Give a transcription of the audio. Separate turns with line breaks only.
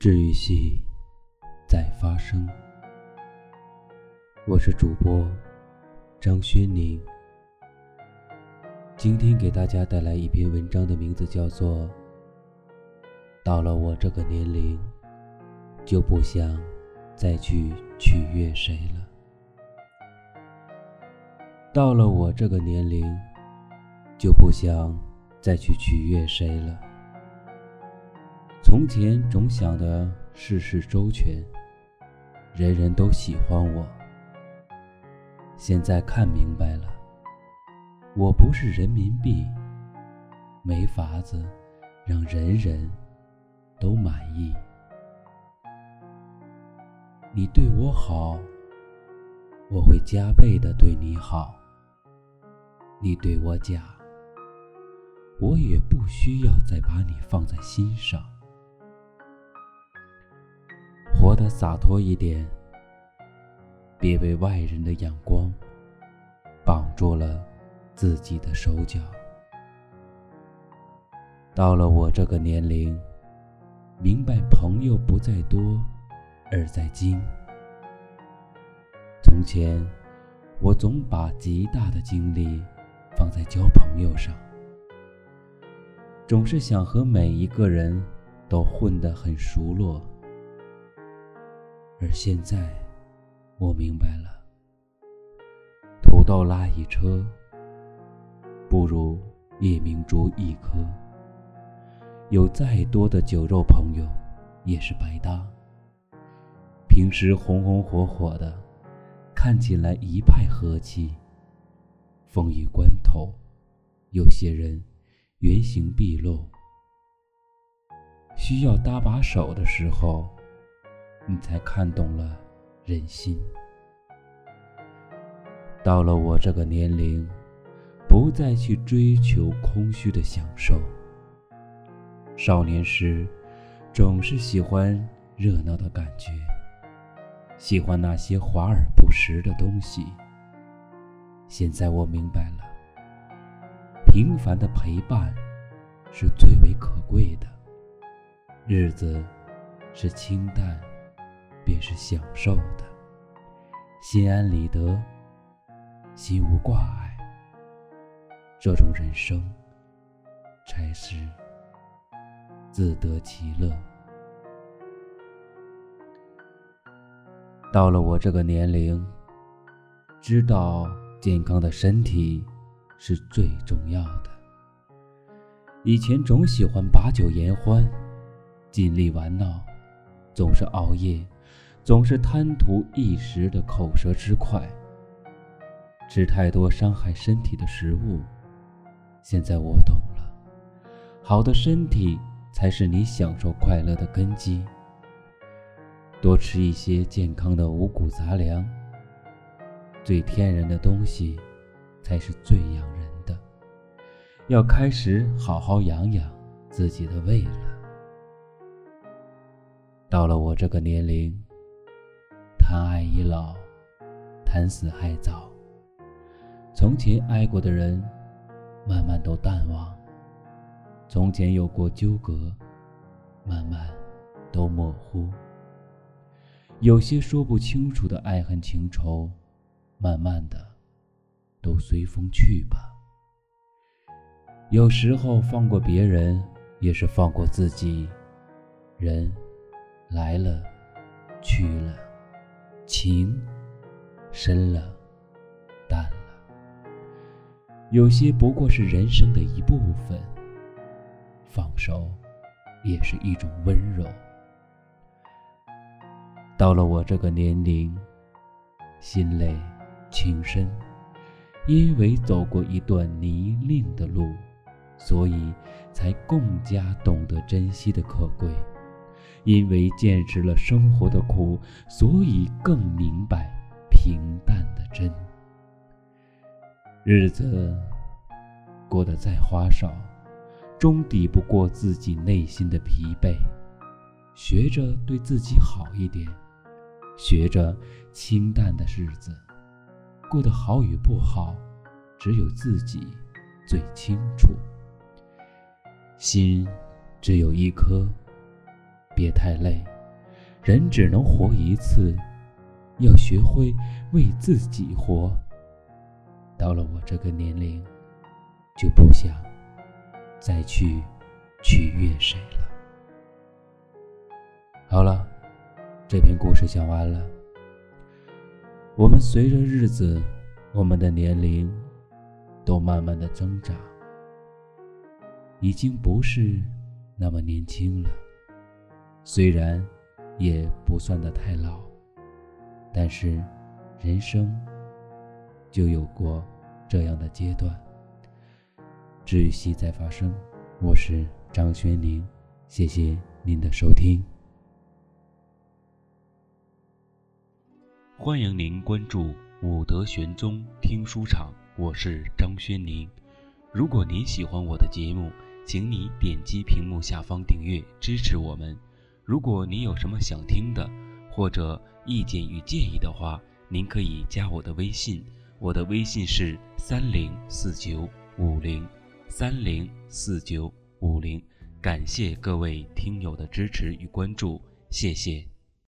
治愈系在发生，我是主播张轩宁。今天给大家带来一篇文章，的名字叫做《到了我这个年龄，就不想再去取悦谁了》。到了我这个年龄，就不想再去取悦谁了。从前总想的事事周全，人人都喜欢我。现在看明白了，我不是人民币，没法子让人人都满意。你对我好，我会加倍的对你好。你对我假，我也不需要再把你放在心上。洒脱一点，别被外人的眼光绑住了自己的手脚。到了我这个年龄，明白朋友不在多，而在精。从前，我总把极大的精力放在交朋友上，总是想和每一个人都混得很熟络。而现在，我明白了，土豆拉一车，不如夜明珠一颗。有再多的酒肉朋友，也是白搭。平时红红火火的，看起来一派和气。风雨关头，有些人原形毕露，需要搭把手的时候。你才看懂了人心。到了我这个年龄，不再去追求空虚的享受。少年时，总是喜欢热闹的感觉，喜欢那些华而不实的东西。现在我明白了，平凡的陪伴是最为可贵的，日子是清淡。便是享受的，心安理得，心无挂碍。这种人生才是自得其乐。到了我这个年龄，知道健康的身体是最重要的。以前总喜欢把酒言欢，尽力玩闹，总是熬夜。总是贪图一时的口舌之快，吃太多伤害身体的食物。现在我懂了，好的身体才是你享受快乐的根基。多吃一些健康的五谷杂粮，最天然的东西才是最养人的。要开始好好养养自己的胃了。到了我这个年龄。谈爱已老，谈死还早。从前爱过的人，慢慢都淡忘；从前有过纠葛，慢慢都模糊。有些说不清楚的爱恨情仇，慢慢的都随风去吧。有时候放过别人，也是放过自己。人来了，去了。情深了，淡了，有些不过是人生的一部分。放手，也是一种温柔。到了我这个年龄，心累，情深，因为走过一段泥泞的路，所以才更加懂得珍惜的可贵。因为见识了生活的苦，所以更明白平淡的真。日子过得再花哨，终抵不过自己内心的疲惫。学着对自己好一点，学着清淡的日子，过得好与不好，只有自己最清楚。心只有一颗。别太累，人只能活一次，要学会为自己活。到了我这个年龄，就不想再去取悦谁了。好了，这篇故事讲完了。我们随着日子，我们的年龄都慢慢的增长，已经不是那么年轻了。虽然也不算得太老，但是人生就有过这样的阶段。治愈系在发生，我是张轩宁，谢谢您的收听。
欢迎您关注武德玄宗听书场，我是张轩宁。如果您喜欢我的节目，请你点击屏幕下方订阅支持我们。如果您有什么想听的，或者意见与建议的话，您可以加我的微信，我的微信是三零四九五零三零四九五零。感谢各位听友的支持与关注，谢谢。